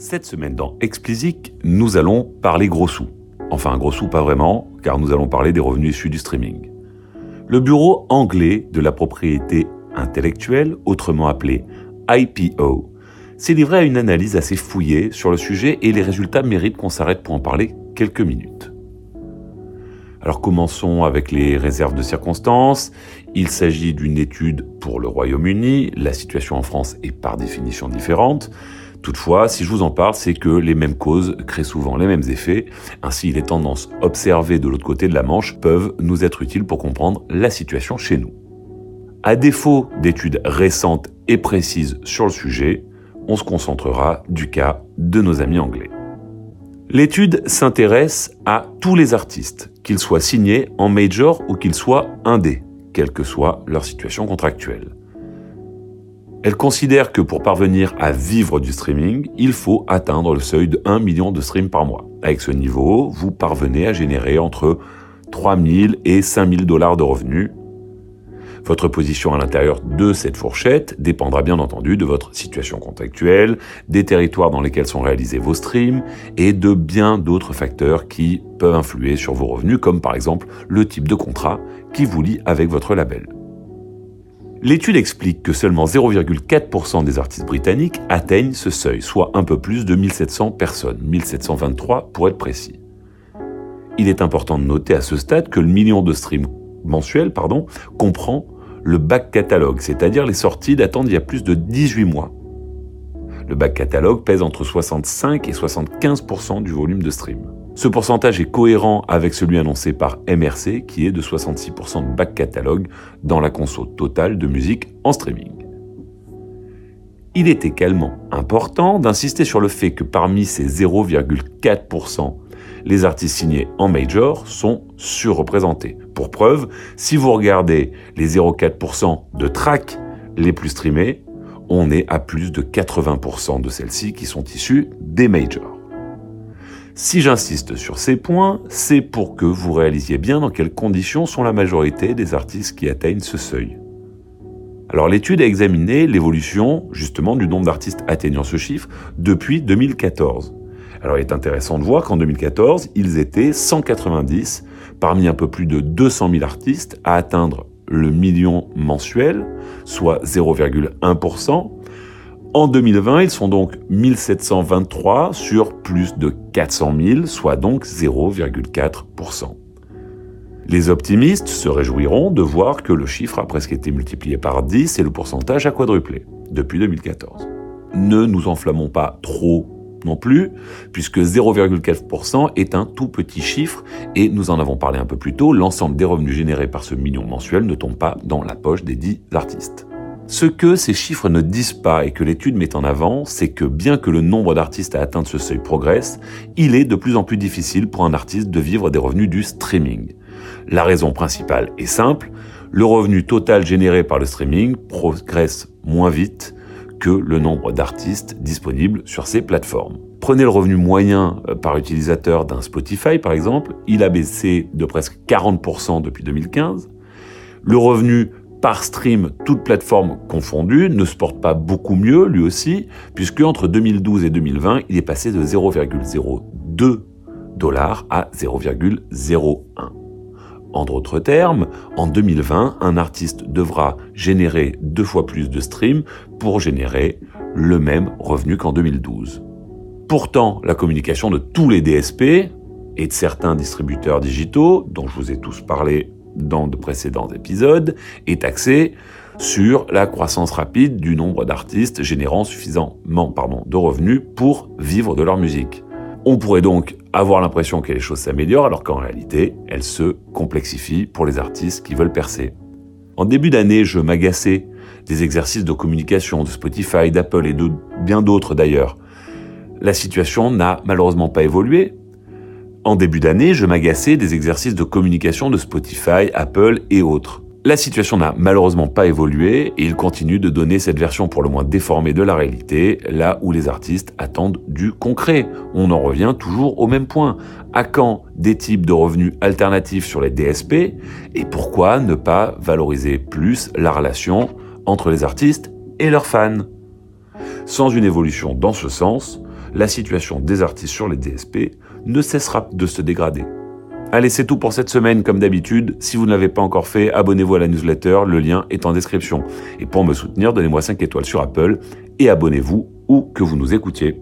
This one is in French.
Cette semaine dans Explicit, nous allons parler gros sous. Enfin, gros sous pas vraiment, car nous allons parler des revenus issus du streaming. Le bureau anglais de la propriété intellectuelle, autrement appelé IPO, s'est livré à une analyse assez fouillée sur le sujet et les résultats méritent qu'on s'arrête pour en parler quelques minutes. Alors commençons avec les réserves de circonstances. Il s'agit d'une étude pour le Royaume-Uni. La situation en France est par définition différente. Toutefois, si je vous en parle, c'est que les mêmes causes créent souvent les mêmes effets. Ainsi, les tendances observées de l'autre côté de la Manche peuvent nous être utiles pour comprendre la situation chez nous. À défaut d'études récentes et précises sur le sujet, on se concentrera du cas de nos amis anglais. L'étude s'intéresse à tous les artistes, qu'ils soient signés en major ou qu'ils soient indés, quelle que soit leur situation contractuelle. Elle considère que pour parvenir à vivre du streaming, il faut atteindre le seuil de 1 million de streams par mois. Avec ce niveau, vous parvenez à générer entre 3 000 et 5 000 dollars de revenus votre position à l'intérieur de cette fourchette dépendra bien entendu de votre situation contractuelle, des territoires dans lesquels sont réalisés vos streams et de bien d'autres facteurs qui peuvent influer sur vos revenus, comme par exemple le type de contrat qui vous lie avec votre label. L'étude explique que seulement 0,4% des artistes britanniques atteignent ce seuil, soit un peu plus de 1700 personnes, 1723 pour être précis. Il est important de noter à ce stade que le million de streams mensuels pardon, comprend le back catalogue, c'est-à-dire les sorties datant d'il y a plus de 18 mois. Le back catalogue pèse entre 65 et 75% du volume de stream. Ce pourcentage est cohérent avec celui annoncé par MRC qui est de 66% de back catalogue dans la console totale de musique en streaming. Il est également important d'insister sur le fait que parmi ces 0,4% les artistes signés en major sont surreprésentés. Pour preuve, si vous regardez les 0,4% de tracks les plus streamés, on est à plus de 80% de celles-ci qui sont issues des majors. Si j'insiste sur ces points, c'est pour que vous réalisiez bien dans quelles conditions sont la majorité des artistes qui atteignent ce seuil. Alors l'étude a examiné l'évolution justement du nombre d'artistes atteignant ce chiffre depuis 2014. Alors il est intéressant de voir qu'en 2014, ils étaient 190 parmi un peu plus de 200 000 artistes à atteindre le million mensuel, soit 0,1%. En 2020, ils sont donc 1723 sur plus de 400 000, soit donc 0,4%. Les optimistes se réjouiront de voir que le chiffre a presque été multiplié par 10 et le pourcentage a quadruplé depuis 2014. Ne nous enflammons pas trop non plus, puisque 0,4% est un tout petit chiffre, et nous en avons parlé un peu plus tôt, l'ensemble des revenus générés par ce million mensuel ne tombe pas dans la poche des dix artistes. Ce que ces chiffres ne disent pas et que l'étude met en avant, c'est que bien que le nombre d'artistes à atteindre ce seuil progresse, il est de plus en plus difficile pour un artiste de vivre des revenus du streaming. La raison principale est simple, le revenu total généré par le streaming progresse moins vite que le nombre d'artistes disponibles sur ces plateformes. Prenez le revenu moyen euh, par utilisateur d'un Spotify par exemple, il a baissé de presque 40% depuis 2015. Le revenu par stream, toutes plateformes confondues, ne se porte pas beaucoup mieux lui aussi, puisque entre 2012 et 2020, il est passé de 0,02 dollars à 0,01. En d'autres termes, en 2020, un artiste devra générer deux fois plus de streams pour générer le même revenu qu'en 2012. Pourtant, la communication de tous les DSP et de certains distributeurs digitaux, dont je vous ai tous parlé dans de précédents épisodes, est axée sur la croissance rapide du nombre d'artistes générant suffisamment pardon, de revenus pour vivre de leur musique. On pourrait donc avoir l'impression que les choses s'améliorent alors qu'en réalité, elles se complexifient pour les artistes qui veulent percer. En début d'année, je m'agaçais des exercices de communication de Spotify, d'Apple et de bien d'autres d'ailleurs. La situation n'a malheureusement pas évolué. En début d'année, je m'agaçais des exercices de communication de Spotify, Apple et autres. La situation n'a malheureusement pas évolué et il continue de donner cette version pour le moins déformée de la réalité, là où les artistes attendent du concret. On en revient toujours au même point. À quand des types de revenus alternatifs sur les DSP et pourquoi ne pas valoriser plus la relation entre les artistes et leurs fans? Sans une évolution dans ce sens, la situation des artistes sur les DSP ne cessera de se dégrader. Allez, c'est tout pour cette semaine, comme d'habitude. Si vous ne l'avez pas encore fait, abonnez-vous à la newsletter, le lien est en description. Et pour me soutenir, donnez-moi 5 étoiles sur Apple et abonnez-vous où que vous nous écoutiez.